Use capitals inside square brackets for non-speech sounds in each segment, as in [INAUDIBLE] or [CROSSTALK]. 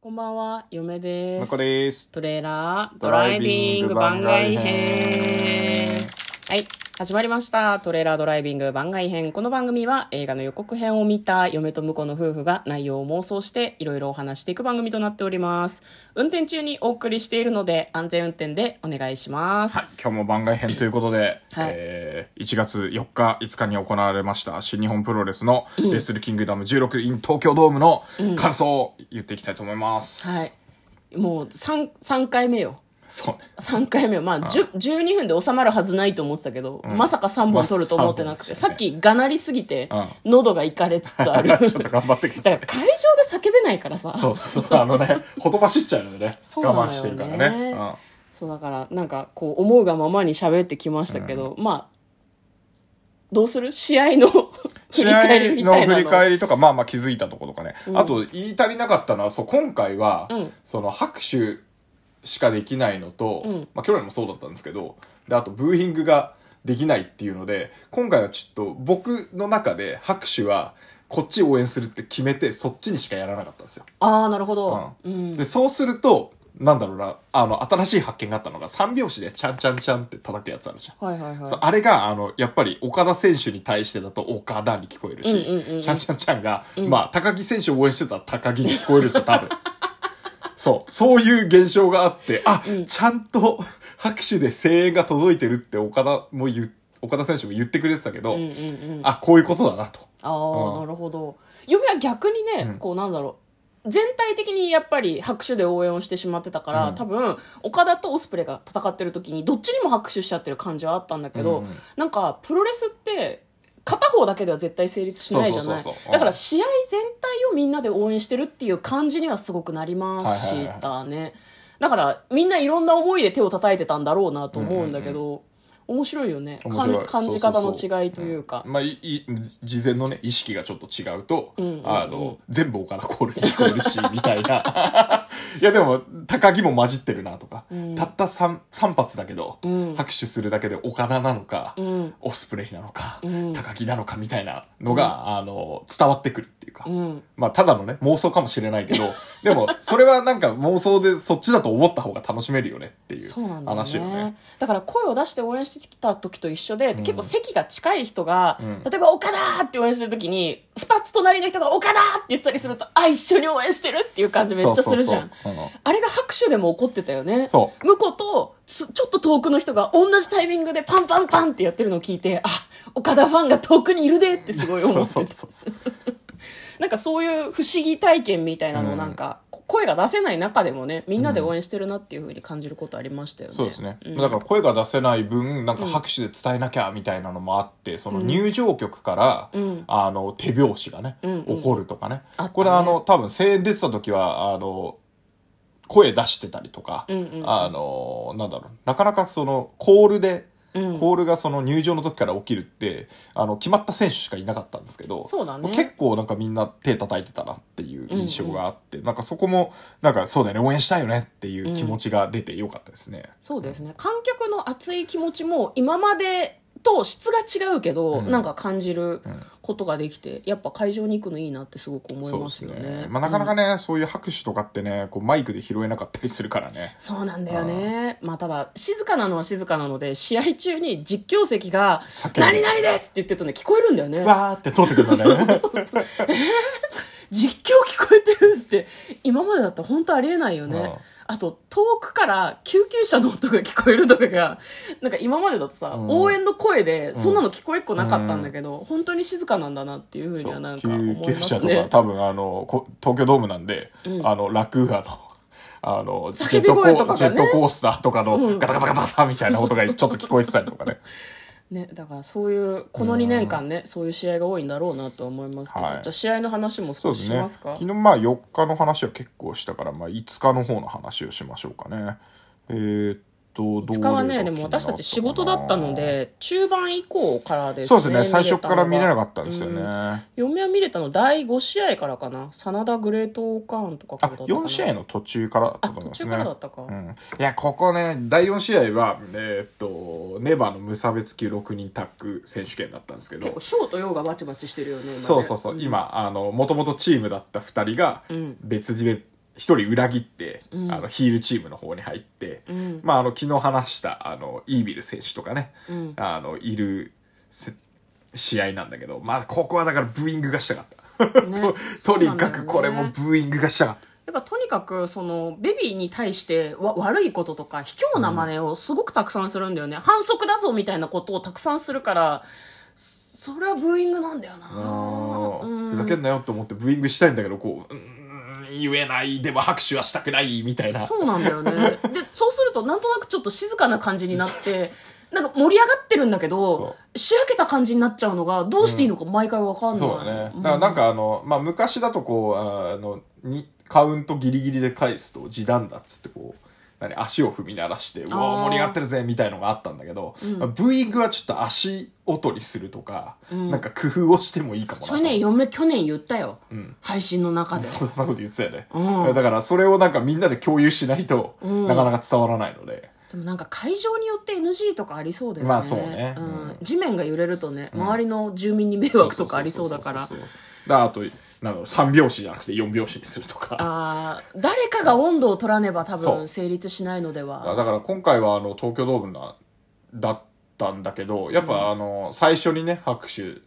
こんばんは、嫁です。向こうです。トレーラードドライビング番番外編。はい。始まりました。トレーラードライビング番外編。この番組は映画の予告編を見た嫁と婿の夫婦が内容を妄想していろいろお話していく番組となっております。運転中にお送りしているので安全運転でお願いします。はい、今日も番外編ということで、はいえー1月4日、5日に行われました新日本プロレスのレスルキングダム16 in 東京ドームの感想を言っていきたいと思います。はい。もう3、三回目よ。そうね。3回目まあ、10 12分で収まるはずないと思ってたけど、まさか3本取ると思ってなくて、まあさっきがなりすぎて、う喉がいかれつつある。[LAUGHS] ちょっと頑張ってくださいだから。会場で叫べないからさ。そうそうそう、あのね、ほとばしっちゃうのでね、そうなのよね我慢してるからね。うんそうだから、なんかこう思うがままに喋ってきましたけど、まあ、どうする？試合の振 [LAUGHS] り試返りみ合の振りたいなの。返りとか、まあまあ気づいたところとかね。あと、言い足りなかったのは、そう、今回は、うんその拍手しかできないのと、うんまあ去年もそうだったんですけど、で、あと、ブーイングができないっていうので、今回はちょっと僕の中で拍手は、こっち応援するって決めて、そっちにしかやらなかったんですよ。ああ、なるほど。うん。で、そうすると、なんだろうな、あの、新しい発見があったのが、三拍子で、チャンチャンチャンって叩くやつあるじゃん。はいはいはい。あれが、あの、やっぱり岡田選手に対してだと岡田に聞こえるし、うんうんうんうんちゃんちゃんちゃんが、まあ、高木選手を応援してたら高木に聞こえるんですよ、多分。そう、そういう現象があって、あ、ちゃんと拍手で声援が届いてるって岡田も言う、岡田選手も言ってくれてたけど、うんうんうん。あ、こういうことだなと。ああ、うんなるほど。嫁は逆にね、うんこうなんだろう。全体的にやっぱり拍手で応援をしてしまってたから、うん多分、岡田とオスプレイが戦ってる時に、どっちにも拍手しちゃってる感じはあったんだけど、うんうんなんか、プロレスって、片方だけでは絶対成立しないじゃないだから試合全体をみんなで応援してるっていう感じにはすごくなりましたね。だから、みんないろんな思いで手を叩いてたんだろうなと思うんだけど、面白いよね。面白いかん感じ方の違いというか。まあ、いい、事前のね、意識がちょっと違うと、あの、全部岡田コールに聞こえるし、みたいな。[LAUGHS] いや、でも、高木も混じってるなとか、ん。たった3、三発だけど、うん。拍手するだけで岡田なのか、うん。オスプレイなのか、うん。高木なのかみたいなのが、あの、伝わってくるっていうか、うん。まあ、ただのね、妄想かもしれないけど、[LAUGHS] でも、それはなんか妄想でそっちだと思った方が楽しめるよねっていう話よね。ね。だから声を出して応援してきた時と一緒で、結構席が近い人が、うん。例えば岡田って応援してる時に、二つ隣の人が岡田って言ったりすると、あ、一緒に応援してるっていう感じめっちゃするじゃん。あれが拍手でも起こってたよね。そう向こうと、つちょっと遠くの人が同じタイミングでパンパンパンってやってるのを聞いて、あ、岡田ファンが遠くにいるでってすごい思ってた。そうそうそう [LAUGHS] なんかそういう不思議体験みたいなのなんか、声が出せない中でもね、みんなで応援してるなっていう風に感じることありましたよね。そうですね。んだから声が出せない分、なんか拍手で伝えなきゃみたいなのもあって、その入場曲から、うんあの、手拍子がね、起こるとかね。ねこれあの、多分声援出てた時は、あの、声出してたりとか、うんうんうんあの、なんだろう、なかなかその、コールで、うんコールがその入場の時から起きるって、あの、決まった選手しかいなかったんですけど、ね結構なんかみんな手叩いてたなっていう印象があって、なんかそこも、なんかそうだよね、応援したいよねっていう気持ちが出てよかったですね。そうですね。観客の熱い気持ちも今までと質が違うけど、うんなんか感じるんことができて、やっぱ会場に行くのいいなってすごく思いますよね。ね。まあなかなかね、そういう拍手とかってね、こうマイクで拾えなかったりするからね。そうなんだよね。まあただ、静かなのは静かなので、試合中に実況席が何々ですって言ってるとね、聞こえるんだよね。わーって通ってくるんだね。[LAUGHS] 実況聞こえてるって、今までだったら本当ありえないよね。うんあと、遠くから救急車の音が聞こえるとかが、[LAUGHS] なんか今までだとさ、うん。応援の声で、そんなの聞こえっこなかったんだけど、本当に静かなんだなっていうふうにはなんか思い救急車とか。多分あの、こ東京ドームなんで、うん。あの、ラクーアの、[LAUGHS] あの、ジ叫びェットコ声とかがね。ー、ジェットコースターとかのうん。ガタガタガタガタみたいな音がちょっと聞こえてたりとかね。ね、だからそういう、この2年間ね、そういう試合が多いんだろうなとは思いますけど、はいじゃあ試合の話も少しそうですね。しますか昨日まあ4日の話は結構したから、まあ5日の方の話をしましょうかね。えーっと、ど2日はね、でも私たち仕事だったの、で、中盤以降からですね。そうですね、最初から見れなかっったんですよね。うんあ、嫁は見れたの第5試合からかな。真田グレートオーカーンとかからだったかな。4試合の途中からだったと思いますね。からだったか。うん、いや、ここね、第4試合は、えーっと、ネバーの無差別級6人タッグ選手権だったんですけど結構、、ショーとヨーがバチバチしてるよね、そうそうそう、今、あの、もともとチームだった2人がうん、別で一人裏切って、うん。あの、ヒールチームの方に入って、うん。まあ、あの、昨日話した、あの、イービル選手とかね、うん。あの、いるせ試合なんだけど、まあ、ここはだからブーイングがしたかった。ね。[LAUGHS] ととにかくこれもブーイングがしたかった。やっぱとにかくそのベビーに対してわ悪いこととか卑怯な真似をすごくたくさんするんだよね、反則だぞみたいなことをたくさんするからそれはブーイングなんだよな。ふざけんなよと思ってブーイングしたいんだけど、こう、うーん言えない、でも拍手はしたくない、みたいな。そうなんだよね。[LAUGHS] でそうするとなんとなくちょっと静かな感じになってなんか盛り上がってるんだけどしらけた感じになっちゃうのがどうしていいのか毎回わかんない、そうだね。うん。だからなんかあの、まあ、昔だとこう、あの、に、カウントギリギリで返すと時短だっつってこう、何、足を踏み鳴らして、うあわー盛り上がってるぜみたいのがあったんだけど、うん。まあブーイングはちょっと足音にするとか、うん。なんか工夫をしてもいいかもなと。それね嫁去年言ったよ、ん。配信の中で。そんなこと言ってたよね。うん。だからそれをなんかみんなで共有しないと、うん。なかなか伝わらないので。でもなんか会場によって NG とかありそうだよね。まあそうね。地面が揺れるとね、周りの住民に迷惑とかありそうだから。だあと、なんだろう、3拍子じゃなくて4拍子にするとか。ああ、誰かが温度を取らねば多分成立しないのでだは。から今回はあの東京ドームなだったんだけどやっぱあの最初にね拍手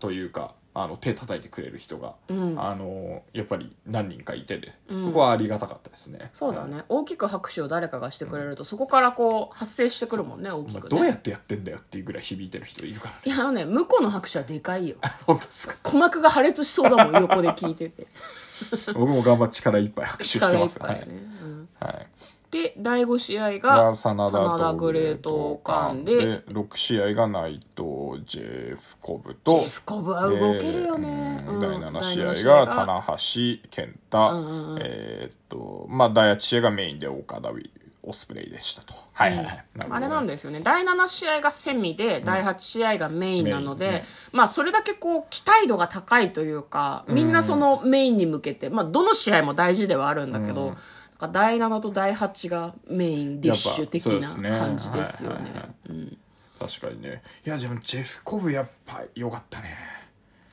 というかあの手叩いてくれる人が、うん。あのやっぱり何人かいてで、うん。そこはありがたかったですね。そうだね。大きく拍手を誰かがしてくれると、そこからこう発生してくるもんね、大きくね。どうやってやってんだよっていうぐらい響いてる人いるからね。いや、あのね、向こうの拍手はでかいよ。[LAUGHS] 本当ですか？鼓膜が破裂しそうだもん、横で聞いてて。[LAUGHS] 僕も頑張って力いっぱい拍手してますはいっぱいね。うん。はいで、第5試合がが、真田グレート間で、で6試合が内藤ジェフコブジとェフコブは動けるよね。第7試合が棚橋健太、うんうんうん。えーっとまあ第8試合がメインで岡田ウィオスプレイでしたと。はいはいはい、るほど。あれなんですよね。第7試合がセミで、第8試合がメインなので、ねまあそれだけこう、期待度が高いというか、みんなそのメインに向けて、まあどの試合も大事ではあるんだけど、うんなんか第7と第8がメインディッシュ的な感じですよはいはいはね。うん。確かにね。いやでもジェフコブやっぱ良かったね。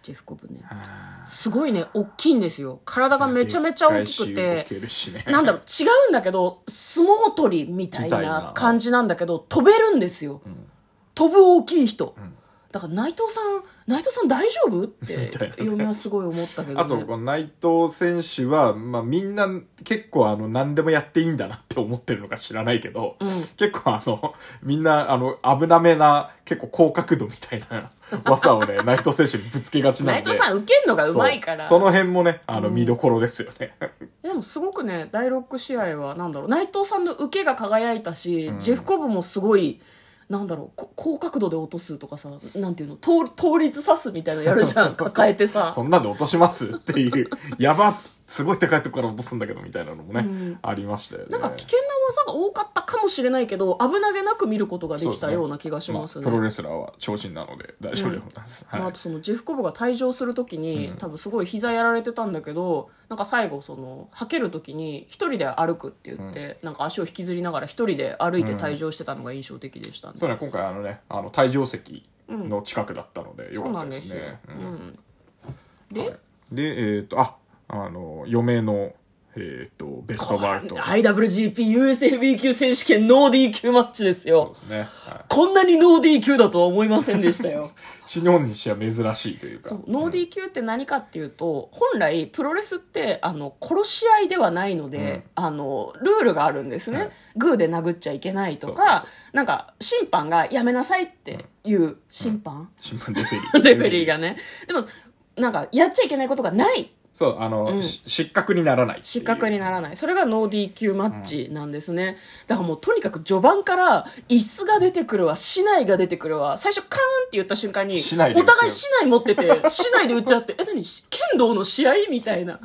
ジェフコブね。あすごいね、大きいんですよ。体がーめちゃめちゃ大きくて、ね。なんだろう、違うんだけど、相撲取りみたいなな。感じなんだけど、飛べるんですよ。ん。飛ぶ大きい人。んだから内藤さん、内藤さん大丈夫？って嫁はすごい思ったけど、ね。あと、この内藤選手は、まあ、みんな結構あの、何でもやっていいんだなって思ってるのか知らないけど、うん結構あの、みんなあの、危なめな、結構高角度みたいな技をね、[LAUGHS] 内藤選手にぶつけがちなんで。内藤さん受けんのがうまいから。その辺もね、あの、うん見どころですよね。[LAUGHS] でもすごくね、第6試合は、なんだろう、内藤さんの受けが輝いたし、うんジェフコブもすごい、なんだろう、こ高角度で落とすとかさ、なんていうの、倒倒立刺すみたいなのやるじゃん、[LAUGHS] 抱えてさ。そんなんで落としますっていう、やばすごい高いところから落とすんだけどみたいなのもね、うん。ありましたよね。なんか危険な技が多かったかもしれないけど、危なげなく見ることができたような気がしますね。あプロレスラーは超人なので大丈夫でございます。まあ、はい。あとそのジェフコブが退場するときに、多分すごい膝やられてたんだけどなんか最後そのはけるときに一人で歩くって言って、なんか足を引きずりながら一人で歩いて退場してたのが印象的でしたね、そうね、今回あのね、あの、退場席の近くだったので、よかったですね。、ううん。ん、で、で、えっ、と、あ、あの、嫁の、えっ、と、ベストバウト。IWGP US 級選手権ノー DQ マッチですそうよですね。はい。こんなにノー DQ だとは思いませんでしたよ。[LAUGHS] 新日本にしては珍しいというか。そうノー DQ って何かっていうと、本来プロレスってあの殺し合いではないので、あのルールがあるんですね、はい。グーで殴っちゃいけないとかなんか審判がやめなさいっていう審判、新聞レフェリー。[LAUGHS] レフェリーがね。でもなんかやっちゃいけないことがないそう、あの、し失格にならない失格にならない。それがノー DQ マッチなんですね、だからもうとにかく序盤から椅子が出てくるわ市内が出てくるわ。最初カーンって言った瞬間にお互い市内持ってて市内で打っちゃってえ何？し剣道の試合？みたいな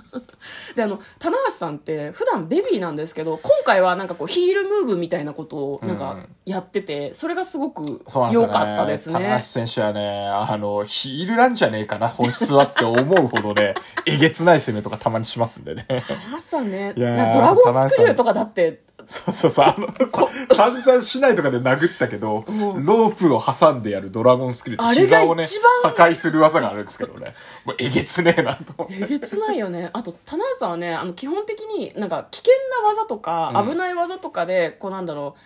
であの棚橋さんって普段ベビーなんですけど今回はなんかこうヒールムーブみたいなことをなんかやっててそれがすごく良そうなんですよね。かったですね棚橋選手はね、あの、ヒールなんじゃねえかな、本質はって思うほどね、[LAUGHS] えげつない攻めとかたまにしますんでね。棚橋さんねいやーなドラゴンスクリューとかだってそうそうそう、あの、[LAUGHS] 散々しないとかで殴ったけど、ロープを挟んでやるドラゴンスキルって膝をね一、破番壊する技があるんですけどね。もうえげつねえなと。えげつないよね。[LAUGHS] あと、棚橋さんはね、あの、基本的になんか危険な技とか、うん危ない技とかで、こうなんだろう、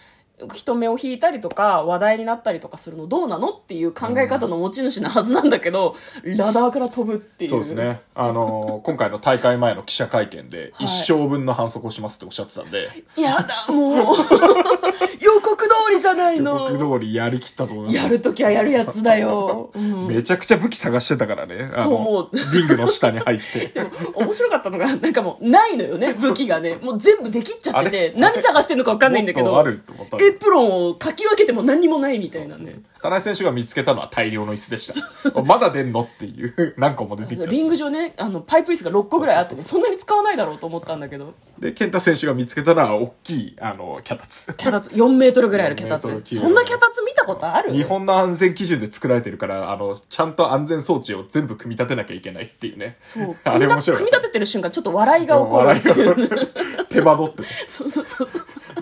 人目を引いたりとか、話題になったりとかするのどうなのっていう考え方の持ち主なはずなんだけど、ラダーから飛ぶっていう。そうですね。あのー今回の大会前の記者会見で、はい一生分の反則をしますっておっしゃってたんで、やだ、もう。予告通りじゃないの。僕通りやりきったと思います。やるときはやるやつだよ。[LAUGHS] うんめちゃくちゃ武器探してたからね。あのそう思うリングの下に入って。でも面白かったのが、なんかもうないのよね、武器がね。もう全部できっちゃってて、何探してんのか分かんないんだけどあ、ると思ったエプロンをかき分けても何にもないみたいなね。田中選手が見つけたのは大量の椅子でした。[LAUGHS] まだ出んのっていう、何個も出てきたしリング上ね、あの、パイプ椅子が6個ぐらいあってね、そそんなに使わないだろうと思ったんだけど、で、健太選手が見つけたのは、大きい、あの、脚立。脚立、4メートルぐらいある脚4メートル立。級そんな脚立見たことある？日本の安全基準で作られてるから、あの、ちゃんと安全装置を全部組み立てなきゃいけないっていうね。そう。あ組み立れ面白い。組み立ててる瞬間、ちょっと笑いが起こる笑いっていう。が手間取ってて。[LAUGHS] そうそうそう。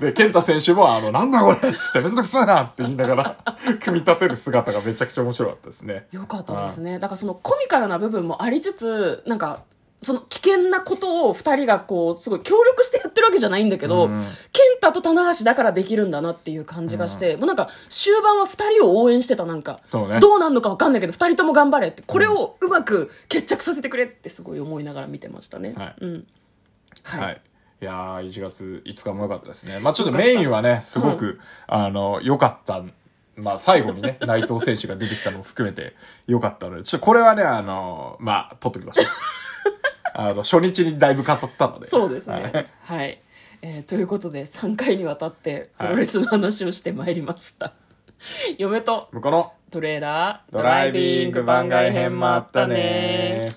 で、健太選手も、あの、なんだこれっつってめんどくさいなって言いながら、組み立てる姿がめちゃくちゃ面白かったですね。よかったですね。だからそのコミカルな部分もありつつ、なんか、その危険なことを二人がこう、すごい協力してやってるわけじゃないんだけど、うん健太と棚橋だからできるんだなっていう感じがして、もうなんか終盤は二人を応援してたなんか、ねどうなんのかわかんないけど、二人とも頑張れって、これをうまく決着させてくれってすごい思いながら見てましたね。はいうん。はい。はい。いやー、1月5日も良かったですね。まあちょっとメインはね、すごく、あの、良かった。まあ最後にね、[LAUGHS] 内藤選手が出てきたのも含めて良かったので、ちょっとこれはね、あの、まあ、取っときましょう。[LAUGHS] あの、初日にだいぶ語ったので。そうですはいね。はい。えーということで、3回にわたってプロレスの話をしてまいりました。嫁と向こうのトレーラードライビング番外編もあったね